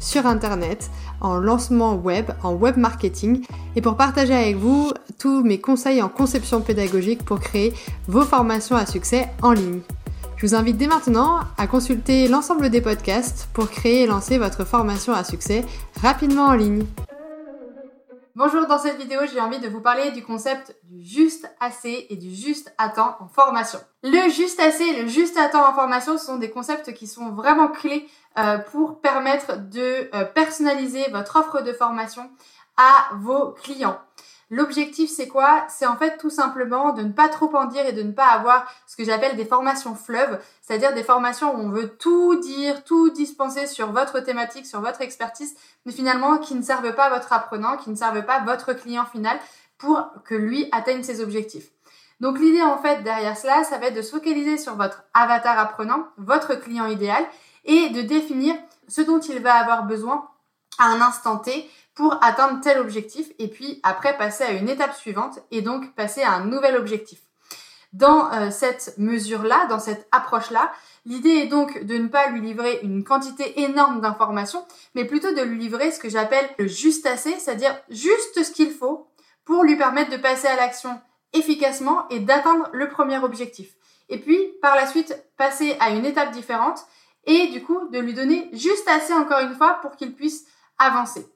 sur Internet, en lancement web, en web marketing et pour partager avec vous tous mes conseils en conception pédagogique pour créer vos formations à succès en ligne. Je vous invite dès maintenant à consulter l'ensemble des podcasts pour créer et lancer votre formation à succès rapidement en ligne. Bonjour, dans cette vidéo, j'ai envie de vous parler du concept du juste assez et du juste à temps en formation. Le juste assez et le juste à temps en formation sont des concepts qui sont vraiment clés euh, pour permettre de euh, personnaliser votre offre de formation à vos clients. L'objectif, c'est quoi? C'est en fait tout simplement de ne pas trop en dire et de ne pas avoir ce que j'appelle des formations fleuves, c'est-à-dire des formations où on veut tout dire, tout dispenser sur votre thématique, sur votre expertise, mais finalement qui ne servent pas votre apprenant, qui ne servent pas votre client final pour que lui atteigne ses objectifs. Donc l'idée en fait derrière cela, ça va être de se focaliser sur votre avatar apprenant, votre client idéal, et de définir ce dont il va avoir besoin à un instant T pour atteindre tel objectif et puis après passer à une étape suivante et donc passer à un nouvel objectif. Dans euh, cette mesure-là, dans cette approche-là, l'idée est donc de ne pas lui livrer une quantité énorme d'informations, mais plutôt de lui livrer ce que j'appelle le juste assez, c'est-à-dire juste ce qu'il faut pour lui permettre de passer à l'action efficacement et d'atteindre le premier objectif. Et puis, par la suite, passer à une étape différente et du coup, de lui donner juste assez encore une fois pour qu'il puisse avancer.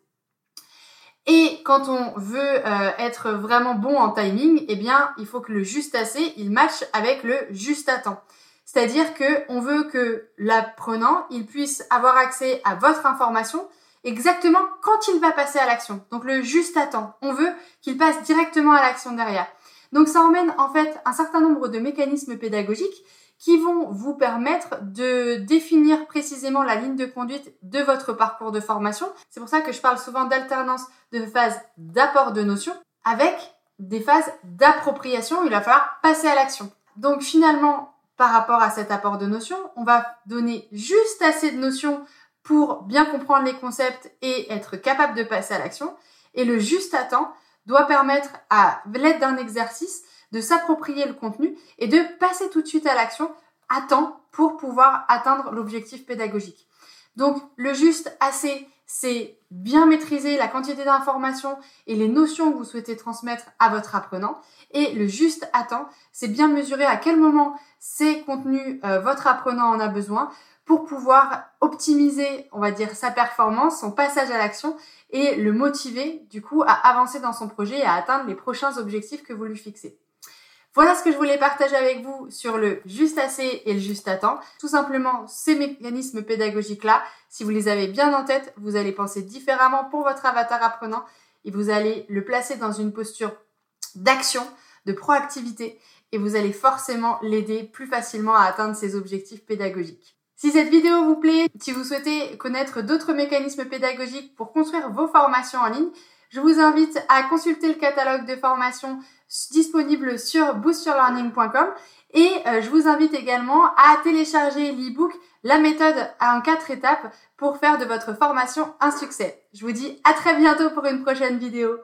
Et quand on veut euh, être vraiment bon en timing, eh bien, il faut que le juste assez, il matche avec le juste à temps. C'est-à-dire que on veut que l'apprenant, il puisse avoir accès à votre information exactement quand il va passer à l'action. Donc le juste à temps. On veut qu'il passe directement à l'action derrière. Donc ça emmène en fait un certain nombre de mécanismes pédagogiques qui vont vous permettre de définir précisément la ligne de conduite de votre parcours de formation. C'est pour ça que je parle souvent d'alternance de phases d'apport de notions avec des phases d'appropriation. Il va falloir passer à l'action. Donc finalement, par rapport à cet apport de notions, on va donner juste assez de notions pour bien comprendre les concepts et être capable de passer à l'action. Et le juste à temps doit permettre, à l'aide d'un exercice, de s'approprier le contenu et de passer tout de suite à l'action à temps pour pouvoir atteindre l'objectif pédagogique. Donc le juste assez, c'est bien maîtriser la quantité d'informations et les notions que vous souhaitez transmettre à votre apprenant. Et le juste à temps, c'est bien mesurer à quel moment ces contenus euh, votre apprenant en a besoin pour pouvoir optimiser, on va dire, sa performance, son passage à l'action et le motiver du coup à avancer dans son projet et à atteindre les prochains objectifs que vous lui fixez. Voilà ce que je voulais partager avec vous sur le juste assez et le juste à temps. Tout simplement, ces mécanismes pédagogiques-là, si vous les avez bien en tête, vous allez penser différemment pour votre avatar apprenant et vous allez le placer dans une posture d'action, de proactivité et vous allez forcément l'aider plus facilement à atteindre ses objectifs pédagogiques. Si cette vidéo vous plaît, si vous souhaitez connaître d'autres mécanismes pédagogiques pour construire vos formations en ligne, je vous invite à consulter le catalogue de formations disponible sur boostyourlearning.com et euh, je vous invite également à télécharger l'ebook La méthode en quatre étapes pour faire de votre formation un succès. Je vous dis à très bientôt pour une prochaine vidéo.